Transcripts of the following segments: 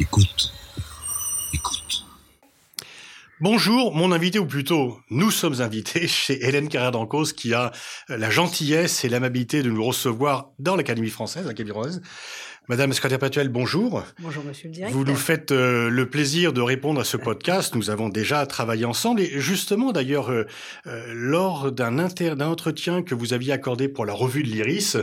Écoute. Écoute. Bonjour, mon invité, ou plutôt, nous sommes invités chez Hélène Carrère d'Ancos, qui a la gentillesse et l'amabilité de nous recevoir dans l'Académie française, l'Académie française. Madame secrétaire perpétuelle, bonjour. Bonjour, monsieur le directeur. Vous nous faites euh, le plaisir de répondre à ce podcast. Nous avons déjà travaillé ensemble et justement, d'ailleurs, euh, euh, lors d'un entretien que vous aviez accordé pour la revue de l'Iris,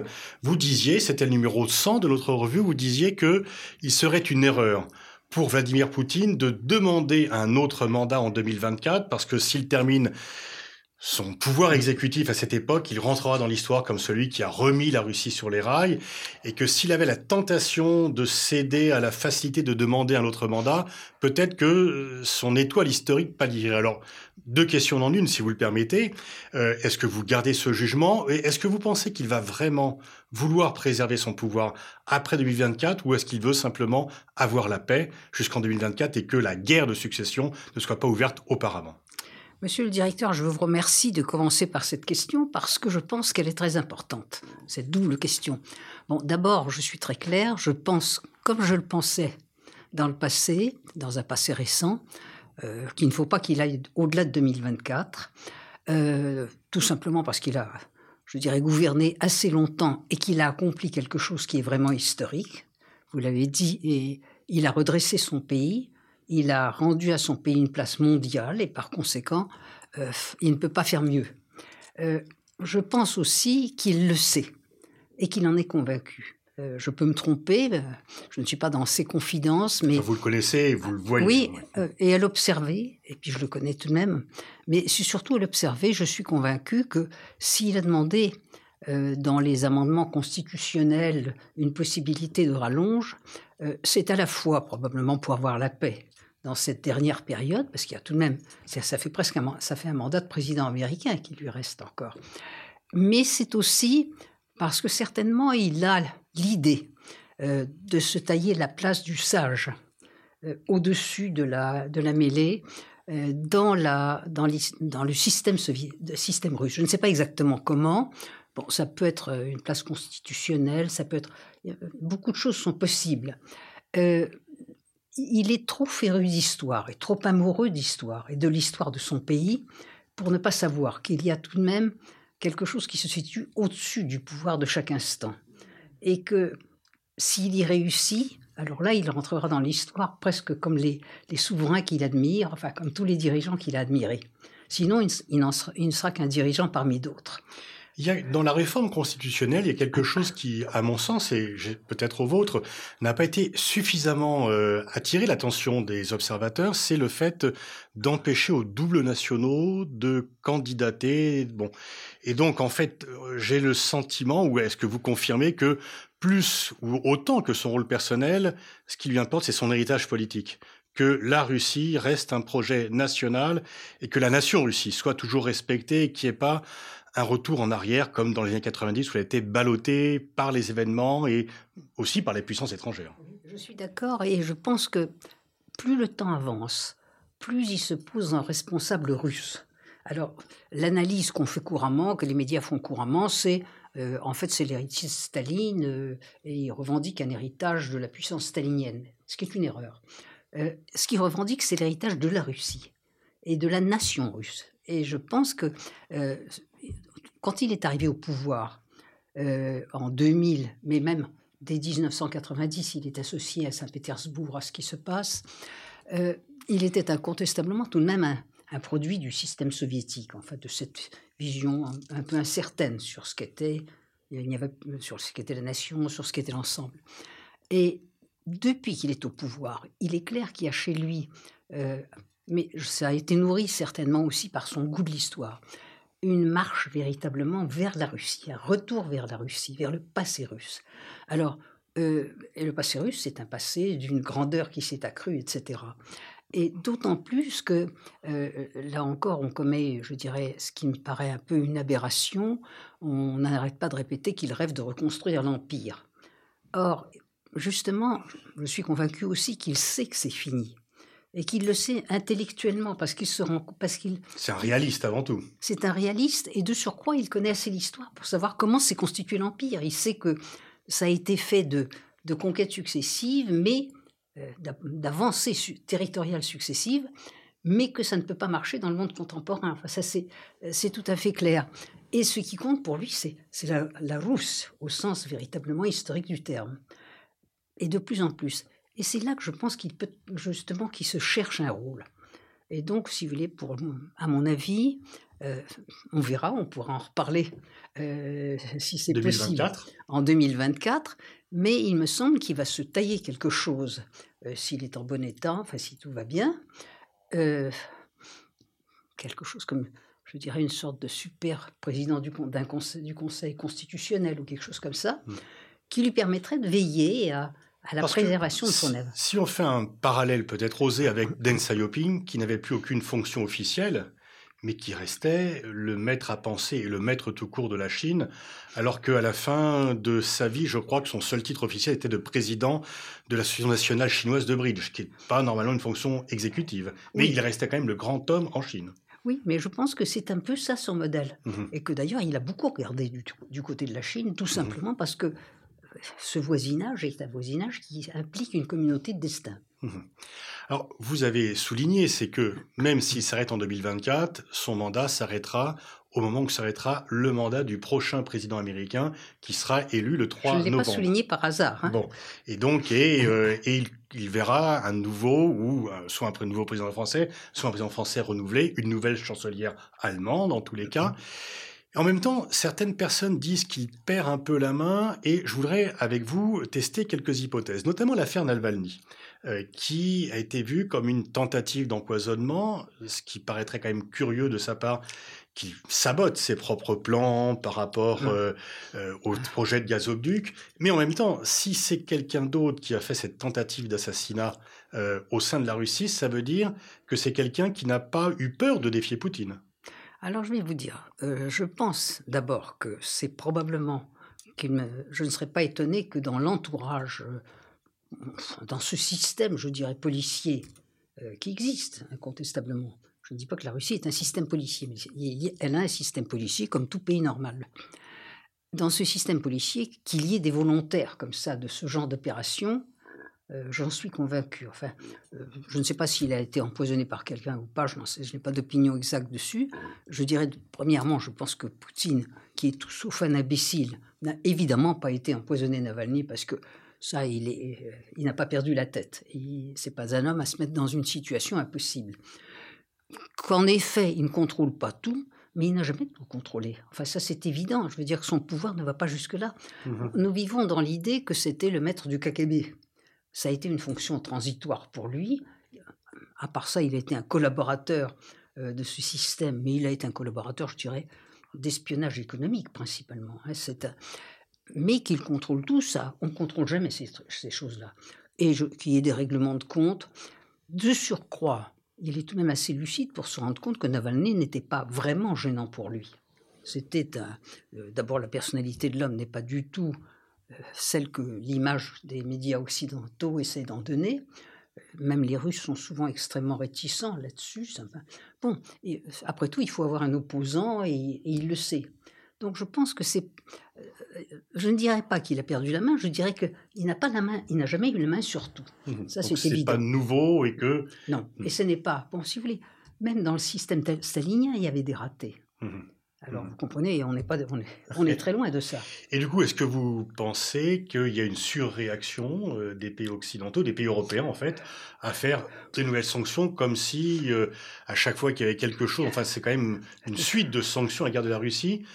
vous disiez, c'était le numéro 100 de notre revue, vous disiez que il serait une erreur pour Vladimir Poutine de demander un autre mandat en 2024 parce que s'il termine son pouvoir exécutif à cette époque, il rentrera dans l'histoire comme celui qui a remis la Russie sur les rails, et que s'il avait la tentation de céder à la facilité de demander un autre mandat, peut-être que euh, son étoile historique pâlirait. Alors, deux questions en une, si vous le permettez. Euh, est-ce que vous gardez ce jugement Et est-ce que vous pensez qu'il va vraiment vouloir préserver son pouvoir après 2024, ou est-ce qu'il veut simplement avoir la paix jusqu'en 2024 et que la guerre de succession ne soit pas ouverte auparavant? Monsieur le directeur, je vous remercie de commencer par cette question parce que je pense qu'elle est très importante, cette double question. Bon, d'abord, je suis très clair, je pense, comme je le pensais dans le passé, dans un passé récent, euh, qu'il ne faut pas qu'il aille au-delà de 2024, euh, tout simplement parce qu'il a, je dirais, gouverné assez longtemps et qu'il a accompli quelque chose qui est vraiment historique. Vous l'avez dit, et il a redressé son pays il a rendu à son pays une place mondiale et par conséquent, euh, il ne peut pas faire mieux. Euh, je pense aussi qu'il le sait et qu'il en est convaincu. Euh, je peux me tromper, je ne suis pas dans ses confidences, mais... Vous le connaissez, vous le voyez. Oui, et à l'observer, et puis je le connais tout de même, mais surtout à l'observer, je suis convaincu que s'il a demandé dans les amendements constitutionnels une possibilité de rallonge, c'est à la fois probablement pour avoir la paix, dans cette dernière période, parce qu'il y a tout de même, ça, fait presque un, ça fait un mandat de président américain qui lui reste encore. Mais c'est aussi parce que certainement il a l'idée euh, de se tailler la place du sage euh, au-dessus de la, de la mêlée euh, dans, la, dans, dans le système, système russe. Je ne sais pas exactement comment. Bon, ça peut être une place constitutionnelle, ça peut être... Beaucoup de choses sont possibles il est trop féru d'histoire et trop amoureux d'histoire et de l'histoire de son pays pour ne pas savoir qu'il y a tout de même quelque chose qui se situe au-dessus du pouvoir de chaque instant. Et que s'il y réussit, alors là, il rentrera dans l'histoire presque comme les, souverains qu'il admire, enfin comme tous les dirigeants qu'il a admirés. Sinon, il, il ne sera qu'un dirigeant parmi d'autres. Il y a, dans la réforme constitutionnelle, il y a quelque chose qui, à mon sens, et peut-être au vôtre, n'a pas été suffisamment euh, attiré l'attention des observateurs, c'est le fait d'empêcher aux doubles nationaux de candidater. Bon, et donc en fait, j'ai le sentiment, ou est-ce que vous confirmez que plus ou autant que son rôle personnel, ce qui lui importe, c'est son héritage politique que la Russie reste un projet national et que la nation Russie soit toujours respectée et qu'il n'y ait pas un retour en arrière comme dans les années 90 où elle a été ballottée par les événements et aussi par les puissances étrangères. Je suis d'accord et je pense que plus le temps avance, plus il se pose un responsable russe. Alors, l'analyse qu'on fait couramment, que les médias font couramment, c'est euh, en fait c'est l'héritier de Staline euh, et il revendique un héritage de la puissance stalinienne, ce qui est une erreur. Euh, ce qu'il revendique, c'est l'héritage de la Russie et de la nation russe. Et je pense que quand il est arrivé au pouvoir euh, en 2000, mais même dès 1990, il est associé à Saint-Pétersbourg à ce qui se passe, euh, il était incontestablement tout de même un, produit du système soviétique, en fait, de cette vision un, peu incertaine sur ce qu'était il y avait, sur ce qu'était la nation, sur ce qu'était l'ensemble. Et depuis qu'il est au pouvoir, il est clair qu'il y a chez lui, euh, mais ça a été nourri certainement aussi par son goût de l'histoire, une marche véritablement vers la Russie, un retour vers la Russie, vers le passé russe. Alors, euh, et le passé russe, c'est un passé d'une grandeur qui s'est accrue, etc. Et d'autant plus que, euh, là encore, on commet, je dirais, ce qui me paraît un peu une aberration, on n'arrête pas de répéter qu'il rêve de reconstruire l'Empire. Or, justement, je suis convaincu aussi qu'il sait que c'est fini et qu'il le sait intellectuellement parce qu'il se rend parce qu'il c'est un réaliste avant tout. C'est un réaliste et de surcroît il connaît assez l'histoire pour savoir comment s'est constitué l'empire. Il sait que ça a été fait de de conquêtes successives, mais d'avancées territoriales successives, mais que ça ne peut pas marcher dans le monde contemporain. Enfin, ça, c'est tout à fait clair. Et ce qui compte pour lui, c'est la, la rousse, au sens véritablement historique du terme. Et de plus en plus. Et c'est là que je pense qu'il peut, justement, qu'il se cherche un rôle. Et donc, si vous voulez, pour, à mon avis, euh, on verra, on pourra en reparler euh, si c'est possible en 2024. Mais il me semble qu'il va se tailler quelque chose euh, s'il est en bon état, enfin si tout va bien. quelque chose comme, je dirais, une sorte de super président du, conseil, du Conseil constitutionnel ou quelque chose comme ça, mmh. qui lui permettrait de veiller à, à la préservation de son œuvre. Si on fait un parallèle peut-être osé avec Deng Xiaoping, qui n'avait plus aucune fonction officielle, mais qui restait le maître à penser et le maître tout court de la Chine, alors qu'à la fin de sa vie, je crois que son seul titre officiel était de président de l'Association nationale chinoise de bridge, qui n'est pas normalement une fonction exécutive. Mais il restait quand même le grand homme en Chine. Oui, mais je pense que c'est un peu ça son modèle. Mhm. Et que d'ailleurs, il a beaucoup regardé du, du, côté de la Chine, tout mhm. simplement parce que ce voisinage est un voisinage qui implique une communauté de destin. Mhm. Alors, vous avez souligné, c'est que même s'il s'arrête en 2024, son mandat s'arrêtera au moment où s'arrêtera le mandat du prochain président américain qui sera élu le 3 novembre. Je ne l'ai pas souligné par hasard. Hein. Bon, et donc, et, euh, il, verra un nouveau, ou euh, soit un nouveau président français, soit un président français renouvelé, une nouvelle chancelière allemande en tous les cas. En même temps, certaines personnes disent qu'il perd un peu la main et je voudrais avec vous tester quelques hypothèses, notamment l'affaire Navalny, euh, qui a été vue comme une tentative d'empoisonnement, ce qui paraîtrait quand même curieux de sa part, qu'il sabote ses propres plans par rapport mmh. euh, euh, au projet de gazoduc. Mais en même temps, si c'est quelqu'un d'autre qui a fait cette tentative d'assassinat au sein de la Russie, ça veut dire que c'est quelqu'un qui n'a pas eu peur de défier Poutine. Alors je vais vous dire, euh, je pense d'abord que c'est probablement, je ne serais pas étonné que dans l'entourage, euh, dans ce système, je dirais, policier euh, qui existe incontestablement, je ne dis pas que la Russie est un système policier, mais elle a un système policier comme tout pays normal. Dans ce système policier, qu'il y ait des volontaires comme ça de ce genre d'opération, euh, j'en suis convaincu. Enfin, euh, je ne sais pas s'il a été empoisonné par quelqu'un ou pas, je n'ai pas d'opinion exacte dessus. Je dirais, premièrement, je pense que Poutine, qui est tout sauf un imbécile, n'a évidemment pas été empoisonné Navalny parce que ça, il, est, euh, il n'a pas perdu la tête. C'est pas un homme à se mettre dans une situation impossible. Qu'en effet, il ne contrôle pas tout, mais il n'a jamais tout contrôlé. Enfin, ça, c'est évident. Je veux dire que son pouvoir ne va pas jusque-là. Mmh Nous vivons dans l'idée que c'était le maître du KGB ça a été une fonction transitoire pour lui. À part ça, il a été un collaborateur euh, de ce système, mais il a été un collaborateur, je dirais, d'espionnage économique principalement. Hein. Mais qu'il contrôle tout ça, on ne contrôle jamais ces, choses-là. Et qu'il y ait des règlements de compte. De surcroît, il est tout de même assez lucide pour se rendre compte que Navalny n'était pas vraiment gênant pour lui. C'était euh, d'abord la personnalité de l'homme n'est pas du tout celle que l'image des médias occidentaux essaie d'en donner. Même les Russes sont souvent extrêmement réticents là-dessus. Bon, et après tout, il faut avoir un opposant et, il le sait. Donc je pense que c'est. Euh, je ne dirais pas qu'il a perdu la main, je dirais qu'il n'a pas la main, il n'a jamais eu la main sur tout. Mmh. Ça, c'est évident. pas nouveau et que. Non, mmh. et ce n'est pas. Bon, si vous voulez, même dans le système stalinien, il y avait des ratés. Mmh. Alors, mmh. vous comprenez, on, est pas, on, est, très loin de ça. Et du coup, est-ce que vous pensez qu'il y a une surréaction euh, des pays occidentaux, des pays européens en fait, à faire de nouvelles sanctions comme si, euh, à chaque fois qu'il y avait quelque chose, enfin c'est quand même une suite de sanctions à la guerre de la Russie,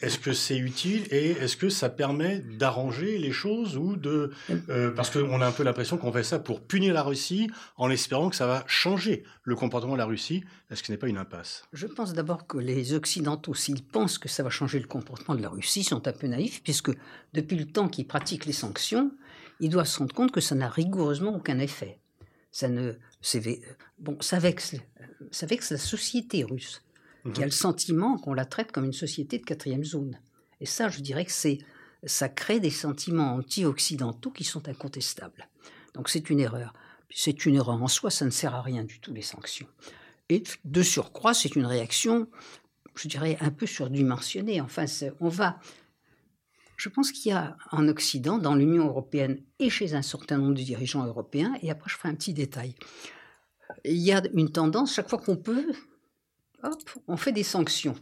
est-ce que c'est utile et est-ce que ça permet d'arranger les choses ou de euh, parce qu'on a un peu l'impression qu'on fait ça pour punir la Russie en espérant que ça va changer le comportement de la Russie. Est-ce que ce n'est pas une impasse? Je pense d'abord que les Occidentaux, s'ils pensent que ça va changer le comportement de la Russie, sont un peu naïfs puisque depuis le temps qu'ils pratiquent les sanctions, ils doivent se rendre compte que ça n'a rigoureusement aucun effet. Ça ne, bon, ça vexe, ça vexe la société russe qui a le sentiment qu'on la traite comme une société de quatrième zone. Et ça, je dirais que c'est, ça crée des sentiments anti-occidentaux qui sont incontestables. Donc c'est une erreur. C'est une erreur en soi, ça ne sert à rien du tout, les sanctions. Et de surcroît, c'est une réaction, je dirais, un peu surdimensionnée. Enfin, on va, Je pense qu'il y a en Occident, dans l'Union européenne et chez un certain nombre de dirigeants européens, et après je ferai un petit détail, il y a une tendance, chaque fois qu'on peut, on fait des sanctions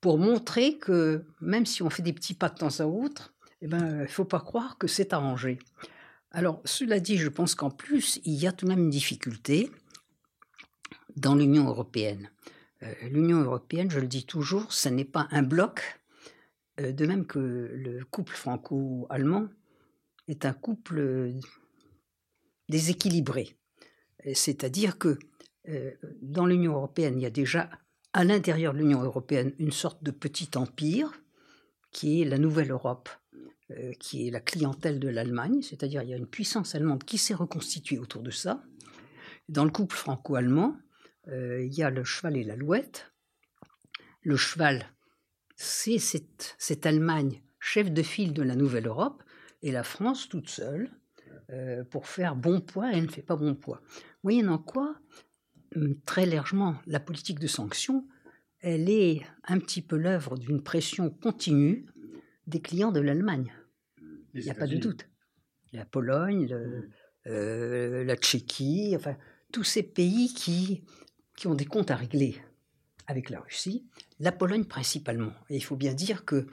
pour montrer que même si on fait des petits pas de temps à autre, eh ben, il ne faut pas croire que c'est arrangé. Alors, cela dit, je pense qu'en plus, il y a tout de même une difficulté dans l'Union européenne. Euh, L'Union européenne, je le dis toujours, ce n'est pas un bloc, euh, de même que le couple franco-allemand est un couple déséquilibré. C'est-à-dire que euh, dans l'Union européenne, il y a déjà à l'intérieur de l'Union européenne une sorte de petit empire qui est la Nouvelle Europe, euh, qui est la clientèle de l'Allemagne, c'est-à-dire il y a une puissance allemande qui s'est reconstituée autour de ça. Dans le couple franco-allemand, euh, il y a le cheval et l'alouette. Le cheval, c'est cette, Allemagne chef de file de la Nouvelle Europe, et la France toute seule, euh, pour faire bon poids, elle ne fait pas bon poids. Moyennant quoi, très largement, la politique de sanctions, elle est un petit peu l'œuvre d'une pression continue des clients de l'Allemagne. Il n'y a pas de doute. La Pologne, le, euh, la Tchéquie, enfin, tous ces pays qui, qui ont des comptes à régler avec la Russie, la Pologne principalement. Et il faut bien dire que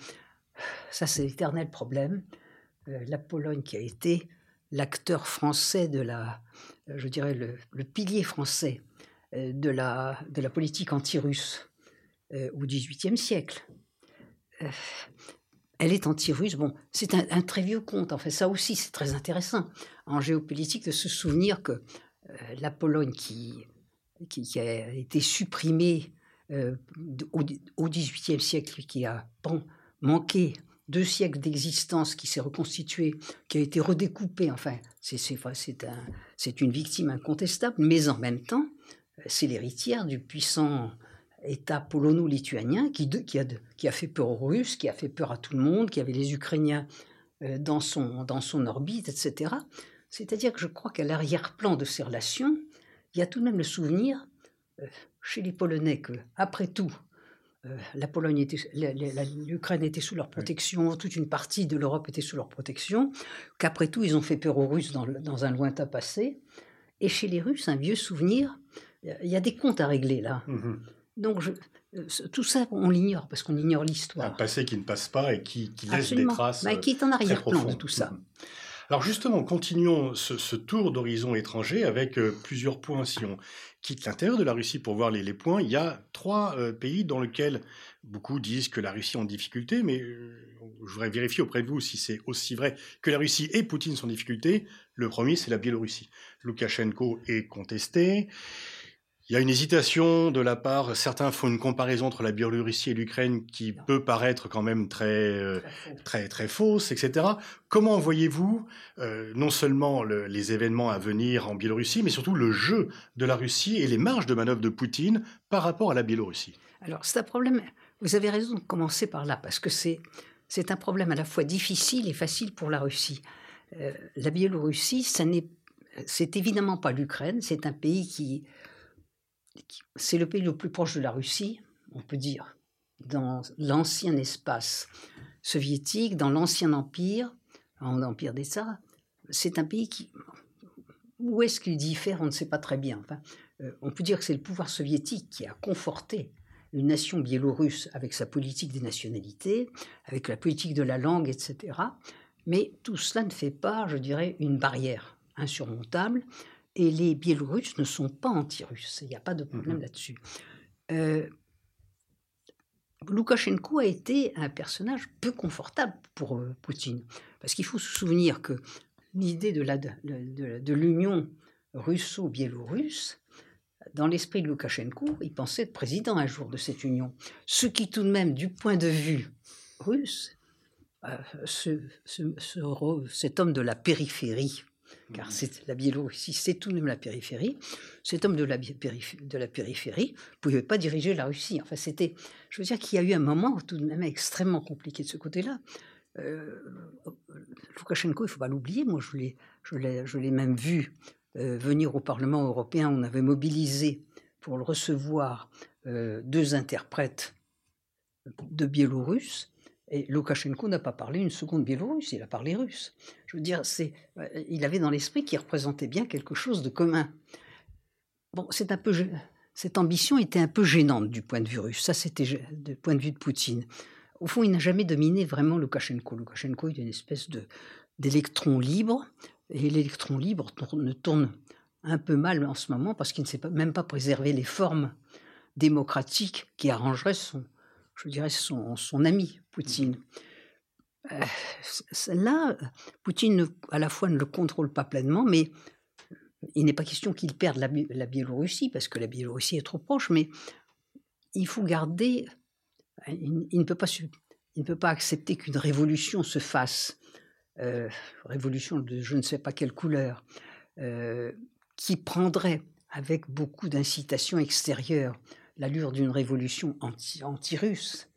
ça, c'est l'éternel problème. Euh, la Pologne qui a été l'acteur français de la, je dirais, le, pilier français euh, de la, de la politique anti-russe euh, au XVIIIe siècle. elle est anti-russe. Bon, c'est un, très vieux conte. En fait, ça aussi, c'est très intéressant en géopolitique de se souvenir que la Pologne qui, qui, a été supprimée au XVIIIe siècle, qui a manqué deux siècles d'existence qui s'est reconstituée, qui a été redécoupée, enfin, c'est une victime incontestable, mais en même temps, c'est l'héritière du puissant État polono-lituanien qui, qui, a qui, a fait peur aux Russes, qui a fait peur à tout le monde, qui avait les Ukrainiens euh, dans son, dans son orbite, etc. C'est-à-dire que je crois qu'à l'arrière-plan de ces relations, il y a tout de même le souvenir euh, chez les Polonais que, après tout, euh, la Pologne était, l'Ukraine était sous leur protection, toute une partie de l'Europe était sous leur protection, qu'après tout, ils ont fait peur aux Russes dans, un lointain passé. Et chez les Russes, un vieux souvenir, il y a des comptes à régler là. Mmh Donc, euh, tout ça, on l'ignore parce qu'on ignore l'histoire. Un passé qui ne passe pas et qui, laisse des traces. Mais qui est en arrière-plan de tout ça. Mmh alors justement, continuons ce, tour d'horizon étranger avec euh, plusieurs points. Si on quitte l'intérieur de la Russie pour voir les, points, il y a trois euh, pays dans lesquels beaucoup disent que la Russie est en difficulté, mais euh, je voudrais vérifier auprès de vous si c'est aussi vrai que la Russie et Poutine sont en difficulté. Le premier, c'est la Biélorussie. Loukachenko est contesté. Il y a une hésitation de la part, certains font une comparaison entre la Biélorussie et l'Ukraine qui peut paraître quand même très, euh, très, très fausse, etc. Comment voyez-vous euh, non seulement les événements à venir en Biélorussie, mais surtout le jeu de la Russie et les marges de manœuvre de Poutine par rapport à la Biélorussie? Alors c'est un problème, vous avez raison de commencer par là, parce que c'est, c'est un problème à la fois difficile et facile pour la Russie. Euh, la Biélorussie, ça n'est, c'est évidemment pas l'Ukraine, c'est un pays qui c'est le pays le plus proche de la Russie, on peut dire, dans l'ancien espace soviétique, dans l'ancien empire, en empire des Tsars. C'est un pays qui. Où est-ce qu'il diffère On ne sait pas très bien. Euh, on peut dire que c'est le pouvoir soviétique qui a conforté une nation biélorusse avec sa politique des nationalités, avec la politique de la langue, etc. Mais tout cela ne fait pas, je dirais, une barrière insurmontable et les Biélorusses ne sont pas anti-russes. Il n'y a pas de problème mmh là-dessus. Euh, Loukachenko a été un personnage peu confortable pour euh, Poutine. Parce qu'il faut se souvenir que l'idée de, de, de l'union russo-biélorusse, dans l'esprit de Loukachenko, il pensait être président un jour de cette union. Ce qui tout de même, du point de vue russe, euh, ce, cet homme de la périphérie car c'est la Biélorussie, c'est tout de même la périphérie. Cet homme de la, de la périphérie ne pouvait pas diriger la Russie. Enfin, c'était, je veux dire qu'il y a eu un moment tout de même extrêmement compliqué de ce côté-là. Euh, Loukachenko, il ne faut pas l'oublier, moi je l'ai, je l'ai, même vu euh, venir au Parlement européen, on avait mobilisé pour le recevoir euh, deux interprètes de biélorusses, Et Loukachenko n'a pas parlé une seconde biélorusse, il a parlé russe. Je veux dire, c'est, euh, il avait dans l'esprit qu'il représentait bien quelque chose de commun. Bon, cette ambition était un peu gênante du point de vue russe. Ça, c'était du point de vue de Poutine. Au fond, il n'a jamais dominé vraiment Loukachenko. Loukachenko est une espèce de, d'électron libre, et l'électron libre ne tourne un peu mal en ce moment parce qu'il ne sait pas, même pas préserver les formes démocratiques qui arrangeraient son, je dirais, son, ami, Poutine. Euh, là, Poutine, à la fois, ne le contrôle pas pleinement, mais il n'est pas question qu'il perde la, Biélorussie, parce que la Biélorussie est trop proche, mais il faut garder. Il, ne, peut pas, il ne peut pas accepter qu'une révolution se fasse, euh, révolution de je ne sais pas quelle couleur, euh, qui prendrait, avec beaucoup d'incitation extérieure, l'allure d'une révolution anti-russe.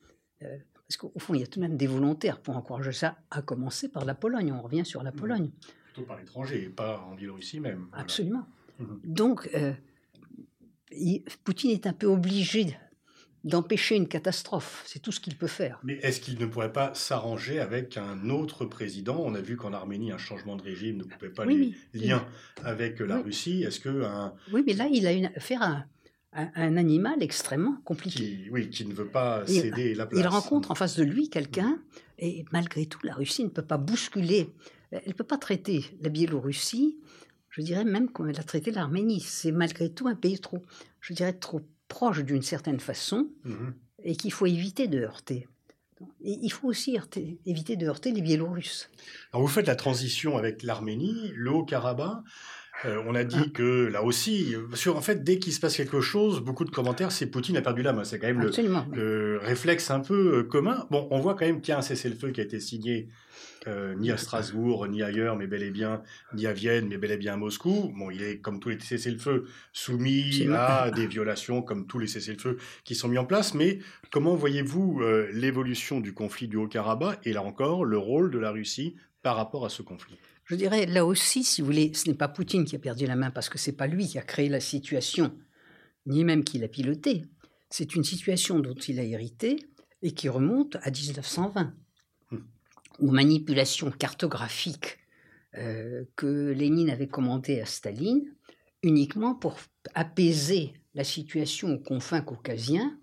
Euh, parce qu'au fond, il y a tout de même des volontaires pour encourager ça, à commencer par la Pologne. On revient sur la mmh. Pologne. Plutôt par l'étranger, pas en Biélorussie même. Absolument. Mmh. Donc, euh, Poutine est un peu obligé d'empêcher une catastrophe. C'est tout ce qu'il peut faire. Mais est-ce qu'il ne pourrait pas s'arranger avec un autre président? On a vu qu'en Arménie, un changement de régime ne coupait pas les liens avec la Russie. Est-ce que un... Oui, mais là, il a une, affaire à un, animal extrêmement compliqué. oui, qui ne veut pas céder la place. Il rencontre en face de lui quelqu'un, et malgré tout, la Russie ne peut pas bousculer, elle ne peut pas traiter la Biélorussie, je dirais même comme elle a traité l'Arménie. C'est malgré tout un pays trop, je dirais, trop proche d'une certaine façon, mhm. et qu'il faut éviter de heurter. Et il faut aussi éviter de heurter les Biélorusses. Alors vous faites la transition avec l'Arménie, le Haut-Karabakh. Euh, on a dit que là aussi, sur en fait, dès qu'il se passe quelque chose, beaucoup de commentaires, c'est Poutine a perdu la main. C'est quand même le, réflexe un peu euh, commun. Bon, on voit quand même qu'il y a un cessez-le-feu qui a été signé euh, ni à Strasbourg, ni ailleurs, mais bel et bien, ni à Vienne, mais bel et bien à Moscou. Bon, il est, comme tous les cessez-le-feu, soumis à des violations, comme tous les cessez-le-feu qui sont mis en place. Mais comment voyez-vous l'évolution du conflit du Haut-Karabakh et là encore, le rôle de la Russie par rapport à ce conflit? Je dirais, là aussi, si vous voulez, ce n'est pas Poutine qui a perdu la main parce que ce n'est pas lui qui a créé la situation, ni même qui l'a pilotée. C'est une situation dont il a hérité et qui remonte à 1920, aux manipulations cartographiques euh, que Lénine avait commandées à Staline, uniquement pour apaiser la situation aux confins caucasiens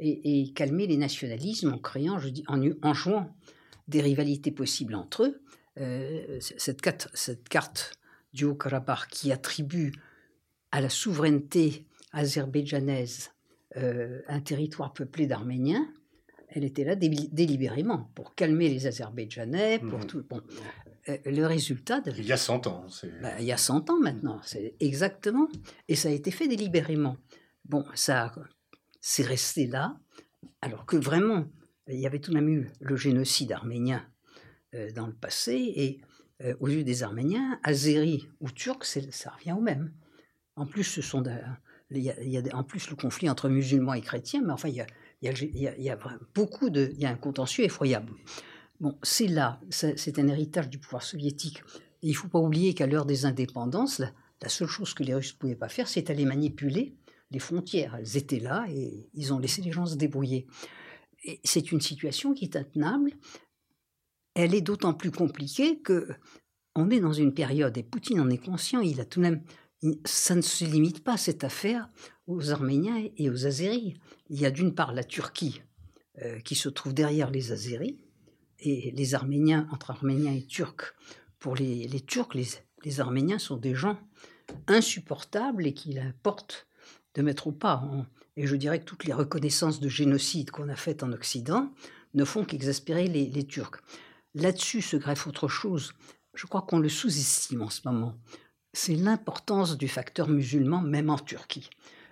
et, calmer les nationalismes en créant, je dis, en jouant des rivalités possibles entre eux cette, carte, cette carte du Haut-Karabakh qui attribue à la souveraineté azerbaïdjanaise euh, un territoire peuplé d'Arméniens, elle était là délibérément pour calmer les Azerbaïdjanais, pour mmh. tout. Bon, euh, le résultat. Il y a 100 ans. Bah, il y a 100 ans maintenant, c'est exactement. Et ça a été fait délibérément. Bon, ça, c'est resté là, alors que vraiment, il y avait tout de même eu le génocide arménien euh, dans le passé. Et euh, aux yeux des Arméniens, Azéri ou Turcs, ça revient au même. En plus, ce sont il y, a, en plus le conflit entre musulmans et chrétiens, mais enfin, il y a, beaucoup de, il y a un contentieux effroyable. Bon, c'est là, c'est un héritage du pouvoir soviétique. Il ne faut pas oublier qu'à l'heure des indépendances, la, la, seule chose que les Russes ne pouvaient pas faire, c'est aller manipuler les frontières. Elles étaient là et ils ont laissé les gens se débrouiller. C'est une situation qui est intenable elle est d'autant plus compliquée que on est dans une période, et Poutine en est conscient, il a tout de même, ça ne se limite pas cette affaire aux Arméniens et aux Azéris. Il y a d'une part la Turquie euh, qui se trouve derrière les Azéris, et les Arméniens, entre Arméniens et Turcs, pour les, Turcs, les, Arméniens sont des gens insupportables et qu'il importe de mettre au pas. Et je dirais que toutes les reconnaissances de génocide qu'on a faites en Occident ne font qu'exaspérer les Turcs. Là-dessus se greffe autre chose. Je crois qu'on le sous-estime en ce moment. C'est l'importance du facteur musulman, même en Turquie.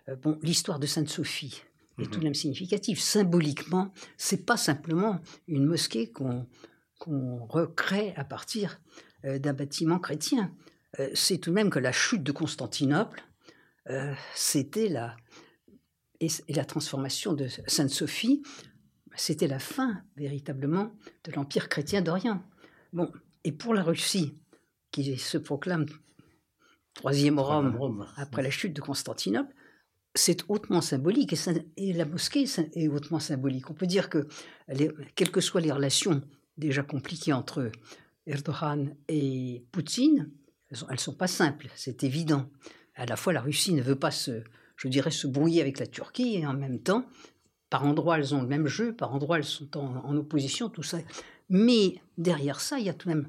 Euh, bon, l'histoire de Sainte-Sophie est tout de mhm. même significative. Symboliquement, c'est pas simplement une mosquée qu'on recrée à partir euh, d'un bâtiment chrétien. Euh, c'est tout de même que la chute de Constantinople, c'était la et, la transformation de Sainte-Sophie c'était la fin véritablement de l'empire chrétien d'Orient. Bon, et pour la Russie, qui se proclame troisième Rome après la chute de Constantinople, c'est hautement symbolique et, la mosquée est hautement symbolique. On peut dire que, quelles que soient les relations déjà compliquées entre Erdogan et Poutine, elles ne sont, pas simples, c'est évident. À la fois, la Russie ne veut pas se, je dirais, se brouiller avec la Turquie et en même temps, par endroits, elles ont le même jeu, par endroits, elles sont en, opposition, tout ça. Mais derrière ça, il y a tout de même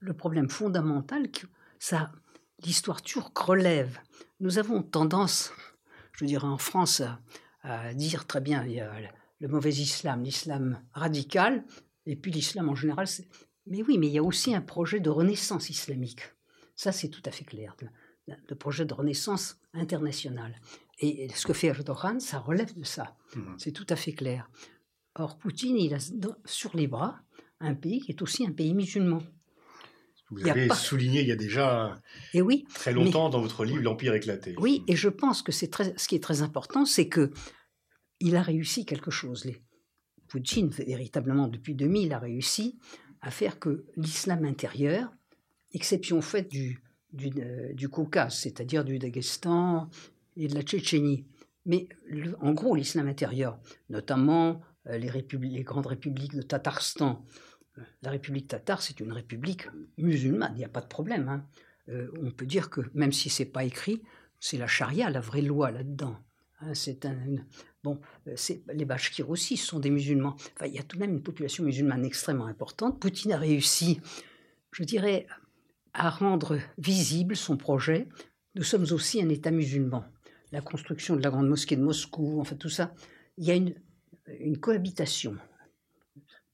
le problème fondamental que ça, l'histoire turque relève. Nous avons tendance je dirais en France, à, dire très bien, il y a le mauvais islam, l'islam radical, et puis l'islam en général. Mais oui, mais il y a aussi un projet de renaissance islamique. Ça, c'est tout à fait clair. Le, projet de renaissance internationale. Et ce que fait Erdogan, ça relève de ça. Mmh. C'est tout à fait clair. Or, Poutine, il a sur les bras un pays qui est aussi un pays musulman. Vous avez souligné il y a déjà et oui, très longtemps dans votre livre L'Empire éclaté. Oui, et je pense que c'est très, ce qui est très important, c'est que il a réussi quelque chose. Les, Poutine, véritablement, depuis 2000, a réussi à faire que l'islam intérieur, exception faite du, du, euh, du Caucase, c'est-à-dire du Daghestan et de la Tchétchénie, mais en gros l'islam intérieur, notamment euh, les, grandes républiques de Tatarstan, la République tatare, c'est une république musulmane, il n'y a pas de problème. Hein. Euh, on peut dire que, même si c'est pas écrit, c'est la charia, la vraie loi là-dedans. Hein. c'est un, bon, euh, les Bachkirs aussi sont des musulmans. Enfin, il y a tout de même une population musulmane extrêmement importante. Poutine a réussi, je dirais, à rendre visible son projet. Nous sommes aussi un État musulman. La construction de la grande mosquée de Moscou, enfin tout ça, il y a une, cohabitation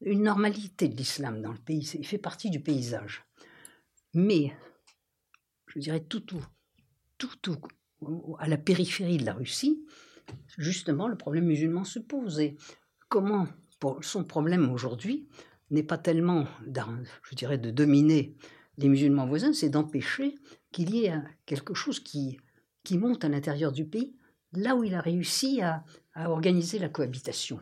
une normalité de l'islam dans le pays. Il fait partie du paysage. Mais, je dirais, tout, tout, tout, à la périphérie de la Russie, justement, le problème musulman se pose. Et comment son problème aujourd'hui n'est pas tellement, je dirais, de dominer les musulmans voisins, c'est d'empêcher qu'il y ait quelque chose qui, qui monte à l'intérieur du pays, là où il a réussi à organiser la cohabitation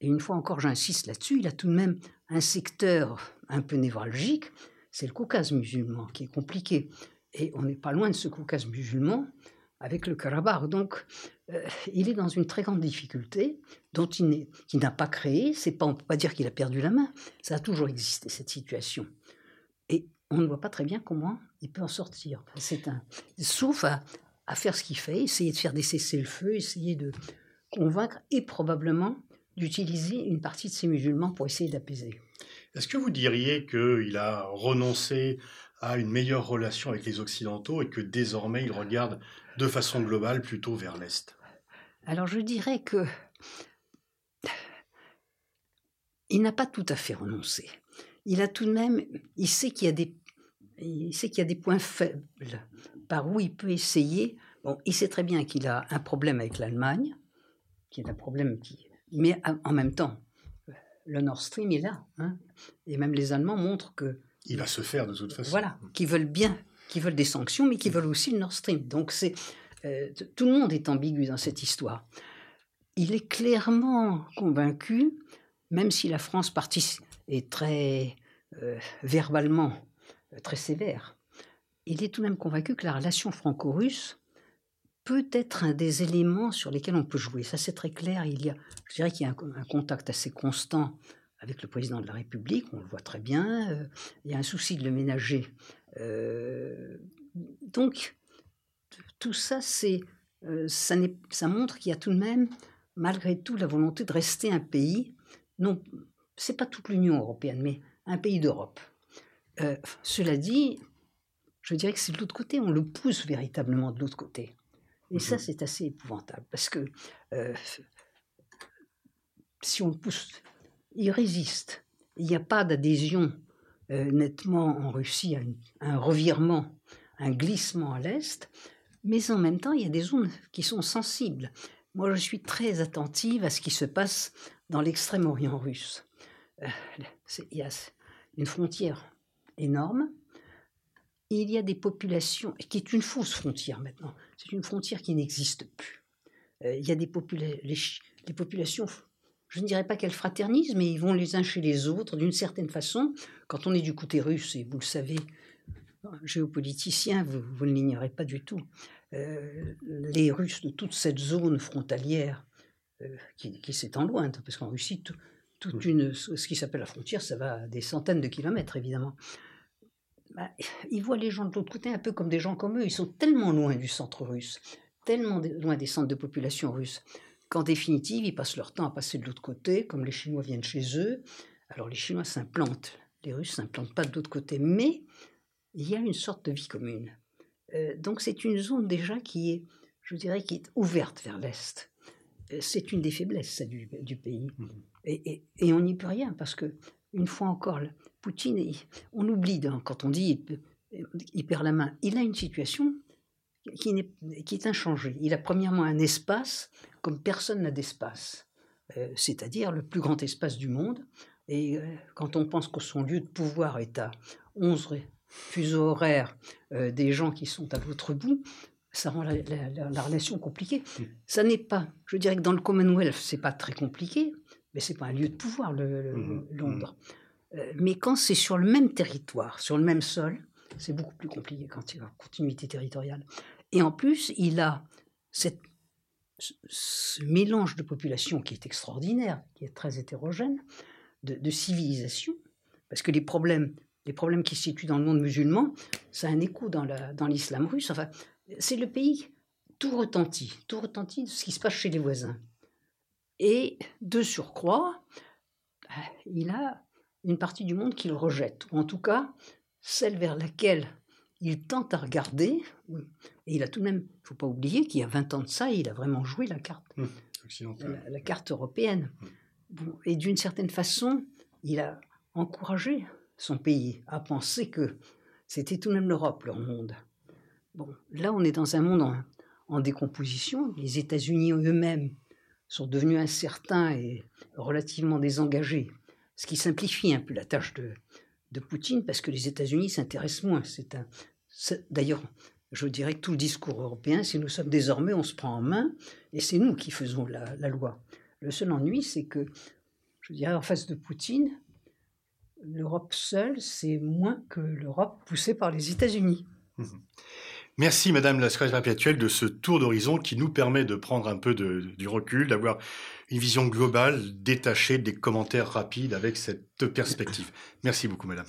et une fois encore j'insiste là-dessus, il a tout de même un secteur un peu névralgique, c'est le Caucase musulman qui est compliqué. Et on n'est pas loin de ce Caucase musulman avec le Karabakh. Donc, euh, il est dans une très grande difficulté dont il n'a pas créé. C'est pas, on ne peut pas dire qu'il a perdu la main. Ça a toujours existé, cette situation. Et on ne voit pas très bien comment il peut en sortir. C'est un, sauf à, à faire ce qu'il fait, essayer de faire des cessez-le-feu, essayer de convaincre et probablement d'utiliser une partie de ces musulmans pour essayer d'apaiser. Est-ce que vous diriez qu'il a renoncé à une meilleure relation avec les Occidentaux et que désormais il regarde de façon globale plutôt vers l'Est? Alors je dirais que il n'a pas tout à fait renoncé. Il a tout de même, il sait qu'il y a des, il sait qu'il y a des points faibles par où il peut essayer. Bon, il sait très bien qu'il a un problème avec l'Allemagne, qui est un problème qui mais en même temps, le Nord Stream est là. Hein. et même les Allemands montrent que. Il va se faire de toute façon. Voilà, qui veulent bien, qui veulent des sanctions, mais qui veulent aussi le Nord Stream. Donc c'est euh, tout le monde est ambigu dans cette histoire. Il est clairement convaincu, même si la France est très euh, verbalement euh, très sévère, il est tout de même convaincu que la relation franco-russe peut être un des éléments sur lesquels on peut jouer. Ça, c'est très clair. Il y a, je dirais qu'il y a un, contact assez constant avec le président de la République, on le voit très bien. Euh, il y a un souci de le ménager. Euh, donc, tout ça, c'est, euh, ça, ça montre qu'il y a tout de même, malgré tout, la volonté de rester un pays. Non, c'est pas toute l'Union européenne, mais un pays d'Europe. cela dit, je dirais que c'est de l'autre côté, on le pousse véritablement de l'autre côté. Et ça, mmh c'est assez épouvantable parce que euh, si on pousse, il résiste. Il n'y a pas d'adhésion euh, nettement en Russie à, un revirement, un glissement à l'est, mais en même temps, il y a des zones qui sont sensibles. Moi, je suis très attentive à ce qui se passe dans l'extrême-orient russe. Euh, il y a une frontière énorme il y a des populations, qui est une fausse frontière maintenant, c'est une frontière qui n'existe plus. Euh, il y a des les, populations, je ne dirais pas qu'elles fraternisent, mais ils vont les uns chez les autres d'une certaine façon. Quand on est du côté russe, et vous le savez, géopoliticien, vous, vous ne l'ignorez pas du tout, euh, les Russes de toute cette zone frontalière euh, qui, qui s'étend loin, parce qu'en Russie, tout, toute une, ce qui s'appelle la frontière, ça va à des centaines de kilomètres, évidemment. Bah, ils voient les gens de l'autre côté un peu comme des gens comme eux. Ils sont tellement loin du centre russe, tellement loin des centres de population russes, qu'en définitive, ils passent leur temps à passer de l'autre côté, comme les Chinois viennent chez eux. Alors les Chinois s'implantent, les Russes s'implantent pas de l'autre côté, mais il y a une sorte de vie commune. Euh, donc c'est une zone déjà qui est, je dirais, qui est ouverte vers l'Est. Euh, c'est une des faiblesses du, du, pays. Mmh. Et, et, et on n'y peut rien parce que, une fois encore, Poutine, on oublie quand on dit il perd la main. Il a une situation qui, est, qui est inchangée. Il a premièrement un espace comme personne n'a d'espace, euh, c'est-à-dire le plus grand espace du monde. Et euh, quand on pense que son lieu de pouvoir est à 11 fuseaux horaires euh, des gens qui sont à l'autre bout, ça rend la, la, relation compliquée. Ça n'est pas, je dirais que dans le Commonwealth, c'est pas très compliqué, mais c'est pas un lieu de pouvoir, le, le mmh Londres. Euh, mais quand c'est sur le même territoire, sur le même sol, c'est beaucoup plus compliqué quand il y a continuité territoriale. Et en plus, il a cette, ce mélange de population qui est extraordinaire, qui est très hétérogène, de, de civilisation, parce que les problèmes, les problèmes qui se situent dans le monde musulman, ça a un écho dans l'islam dans russe. Enfin, c'est le pays tout retentit, tout retentit de ce qui se passe chez les voisins. Et de surcroît, bah, il a une partie du monde qu'il rejette, ou en tout cas celle vers laquelle il tente à regarder. Et il a tout de même, il ne faut pas oublier qu'il y a 20 ans de ça, il a vraiment joué la carte, mmh, la, la, carte européenne. Mmh. et d'une certaine façon, il a encouragé son pays à penser que c'était tout de même l'Europe, leur monde. Bon, là, on est dans un monde en, en décomposition. Les États-Unis eux-mêmes sont devenus incertains et relativement désengagés ce qui simplifie un peu la tâche de, de Poutine, parce que les États-Unis s'intéressent moins. C'est un, d'ailleurs, je dirais que tout le discours européen, si nous sommes désormais, on se prend en main, et c'est nous qui faisons la, loi. Le seul ennui, c'est que, je dirais, en face de Poutine, l'Europe seule, c'est moins que l'Europe poussée par les États-Unis. Mmh. Merci Madame la secrétaire perpétuelle de ce tour d'horizon qui nous permet de prendre un peu du recul, d'avoir une vision globale, détachée des commentaires rapides avec cette perspective. Merci beaucoup Madame.